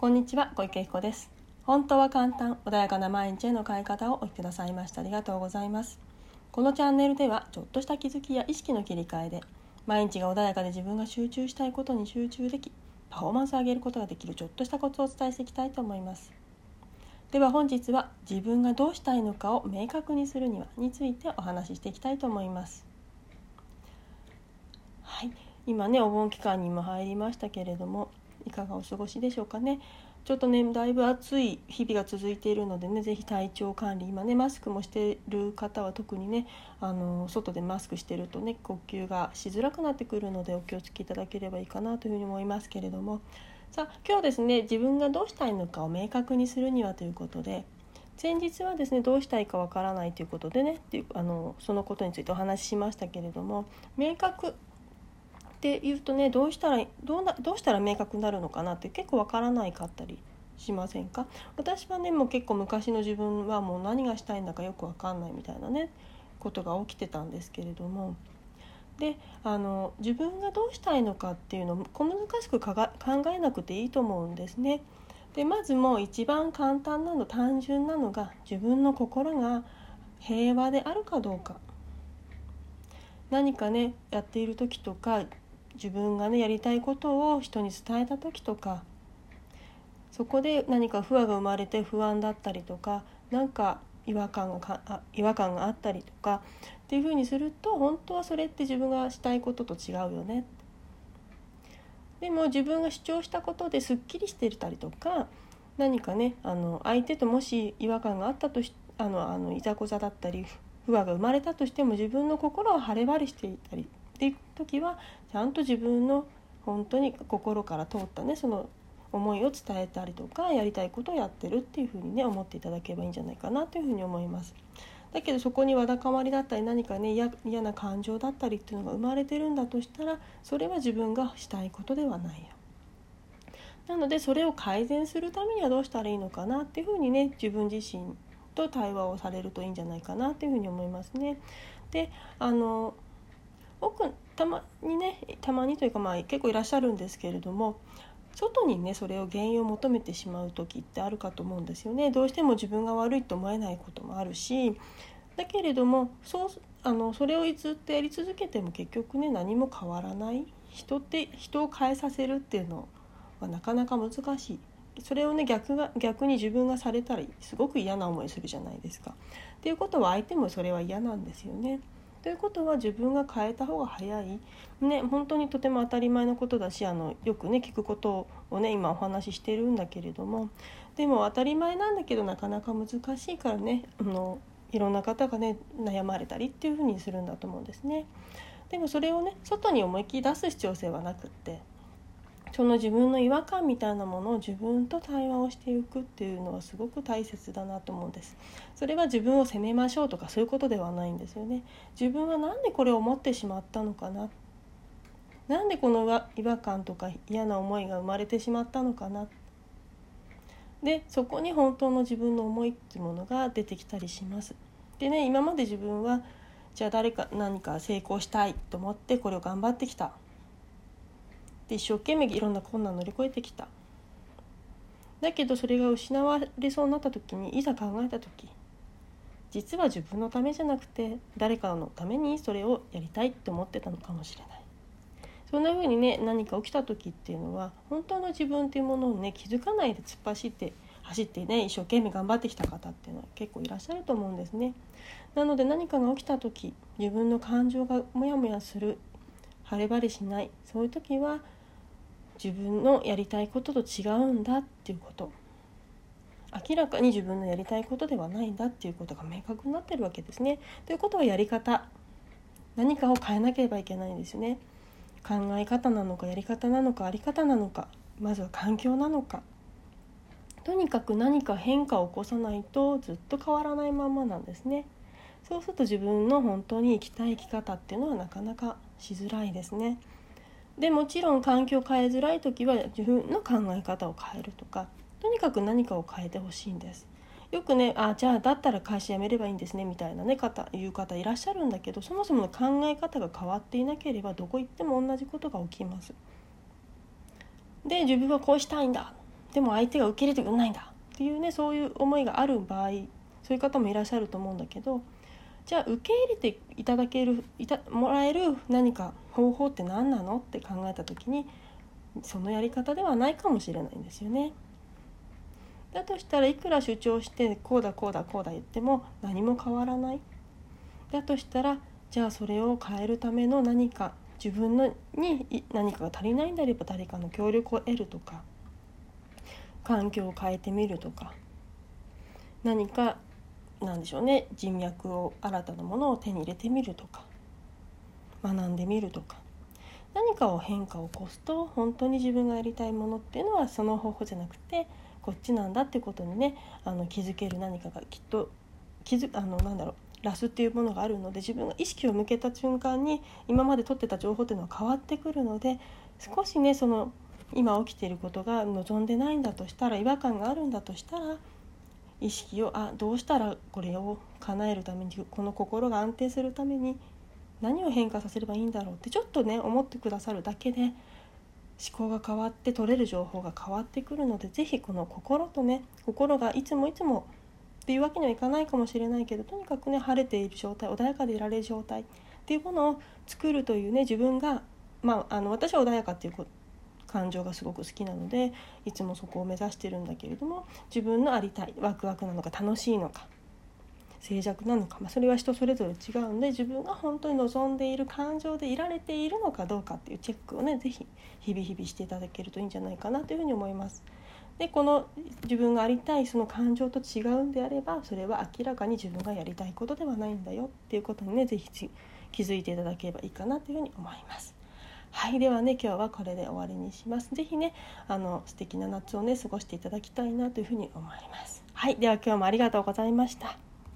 こんにちは小池彦です。本当は簡単穏やかな毎日への変え方をお聞きくださいましてありがとうございます。このチャンネルではちょっとした気づきや意識の切り替えで毎日が穏やかで自分が集中したいことに集中できパフォーマンスを上げることができるちょっとしたコツをお伝えしていきたいと思います。では本日は自分がどうしたいのかを明確にするにはについてお話ししていきたいと思います。はい。今ねお盆期間にも入りましたけれどもいかがお過ごしでしょうかね。ちょっとねだいぶ暑い日々が続いているのでね是非体調管理今ねマスクもしてる方は特にねあの外でマスクしてるとね呼吸がしづらくなってくるのでお気をつけいただければいいかなというふうに思いますけれども。さあ今日ですね自分がどうしたいのかを明確にするにはということで先日はですねどうしたいかわからないということでねっていうあのそのことについてお話ししましたけれども明確って言うとねどうしたらどうなどうしたら明確になるのかなって結構わからないかったりしませんか？私はねもう結構昔の自分はもう何がしたいんだかよくわかんないみたいなねことが起きてたんですけれども。であの自分がどうしたいのかっていうのを小難しく考えなくていいと思うんですね。でまずもう一番簡単なの単純なのが自分の心が平和であるかどうか。何かねやっている時とか自分がねやりたいことを人に伝えた時とかそこで何か不安が生まれて不安だったりとか何か違和感がかあ違和感があったりとかっていうふうにすると本当はそれって自分がしたいことと違うよね。でも自分が主張したことですっきりしてたりとか何かねあの相手ともし違和感があったとしあのあのいざこざだったり不和が生まれたとしても自分の心は晴れ晴れしていたりっていう時はちゃんと自分の本当に心から通ったねその思いを伝えたりとかやりたいことをやってるっていうふうにね思っていただければいいんじゃないかなというふうに思います。だけどそこにわだかまりだったり何かね嫌な感情だったりっていうのが生まれてるんだとしたらそれは自分がしたいことではないよ。なのでそれを改善するためにはどうしたらいいのかなっていうふうにね自分自身と対話をされるといいんじゃないかなっていうふうに思いますね。であの僕たまにねたまにというかまあ結構いらっしゃるんですけれども外にねそれを原因を求めてしまう時ってあるかと思うんですよねどうしても自分が悪いと思えないこともあるしだけれどもそうあのそれをずっとやり続けても結局ね何も変わらない人って人を変えさせるっていうのはなかなか難しいそれをね逆が逆に自分がされたらすごく嫌な思いするじゃないですか。っていうことは相手もそれは嫌なんですよね。ということは自分が変えた方が早い、ね、本当にとても当たり前のことだしあのよくね聞くことをね今お話ししてるんだけれども。でも当たり前なんだけどなかなか難しいからねあのいろんな方がね悩まれたりっていうふうにするんだと思うんですね。でもそれをね外に思いっきり出す必要性はなくって。その自分の違和感みたいなものを自分と対話をしていくっていうのはすごく大切だなと思うんです。それは自分を責めましょうとかそういうことではないんですよね。自分は何でこれを思ってしまったのかな？なんでこの違和感とか嫌な思いが生まれてしまったのかな？でそこに本当の自分の思いっていうものが出てきたりします。でね今まで自分はじゃあ誰か何か成功したいと思ってこれを頑張ってきた。で一生懸命いろんな困難乗り越えてきた。だけどそれが失われそうになった時にいざ考えた時実は自分のためじゃなくて誰かのためにそれをやりたいって思ってたのかもしれない。そんな風にね何か起きた時っていうのは本当の自分っていうものをね気づかないで突っ走って走ってね一生懸命頑張ってきた方っていうのは結構いらっしゃると思うんですね。なので何かが起きた時自分の感情がモヤモヤする晴れ晴れしないそういう時は自分のやりたいことと違うんだっていうこと明らかに自分のやりたいことではないんだっていうことが明確になってるわけですね。ということはやり方何かを変えなければいけないんですよね。考え方なのかやり方なのかあり方なのかまずは環境なのかとにかく何か変化を起こさないとずっと変わらないままなんですね。そうすると自分の本当に生きたい生き方っていうのはなかなかしづらいですね。でもちろん環境を変えづらい時は自分の考え方を変えるとかとにかく何かを変えてほしいんです。よくねあじゃあだったら会社辞めればいいんですねみたいなね方言う方いらっしゃるんだけどそもそもの考え方が変わっていなければどこ行っても同じことが起きます。で自分はこうしたいんだでも相手が受け入れてくれないんだっていうねそういう思いがある場合そういう方もいらっしゃると思うんだけどじゃあ受け入れていただけるいたもらえる何か方法って何なのって考えた時にそのやり方ではないかもしれないんですよね。だとしたらいくら主張してこうだこうだこうだ言っても何も変わらない。だとしたらじゃあそれを変えるための何か自分のに何かが足りないんであれば誰かの協力を得るとか環境を変えてみるとか何かなんでしょうね。人脈を新たなものを手に入れてみるとか。学んでみるとか。何かを変化を起こすと本当に自分がやりたいものっていうのはその方法じゃなくてこっちなんだってことにねあの気づける何かがきっと気づあのなんだろうラスっていうものがあるので自分が意識を向けた瞬間に今まで取ってた情報っていうのは変わってくるので少しねその今起きていることが望んでないんだとしたら違和感があるんだとしたら意識をあどうしたらこれを叶えるためにこの心が安定するために何を変化させればいいんだろうってちょっとね思ってくださるだけで思考が変わって取れる情報が変わってくるので是非この心とね心がいつもいつもっていうわけにはいかないかもしれないけどとにかくね晴れている状態穏やかでいられる状態っていうものを作るというね自分がまああの私は穏やかっていうこと感情がすごく好きなのでいつもそこを目指してるんだけれども自分のありたいワクワクなのか楽しいのか静寂なのか、まあ、それは人それぞれ違うので自分が本当に望んでいる感情でいられているのかどうかっていうチェックをね是非日々日々していただけるといいんじゃないかなというふうに思います。でこの自分がありたいその感情と違うんであればそれは明らかに自分がやりたいことではないんだよっていうことにね是非気づいていただければいいかなというふうに思います。はいではね今日はこれで終わりにします。是非ねあの素敵な夏をね過ごしていただきたいなというふうに思います。はいでは今日もありがとうございました。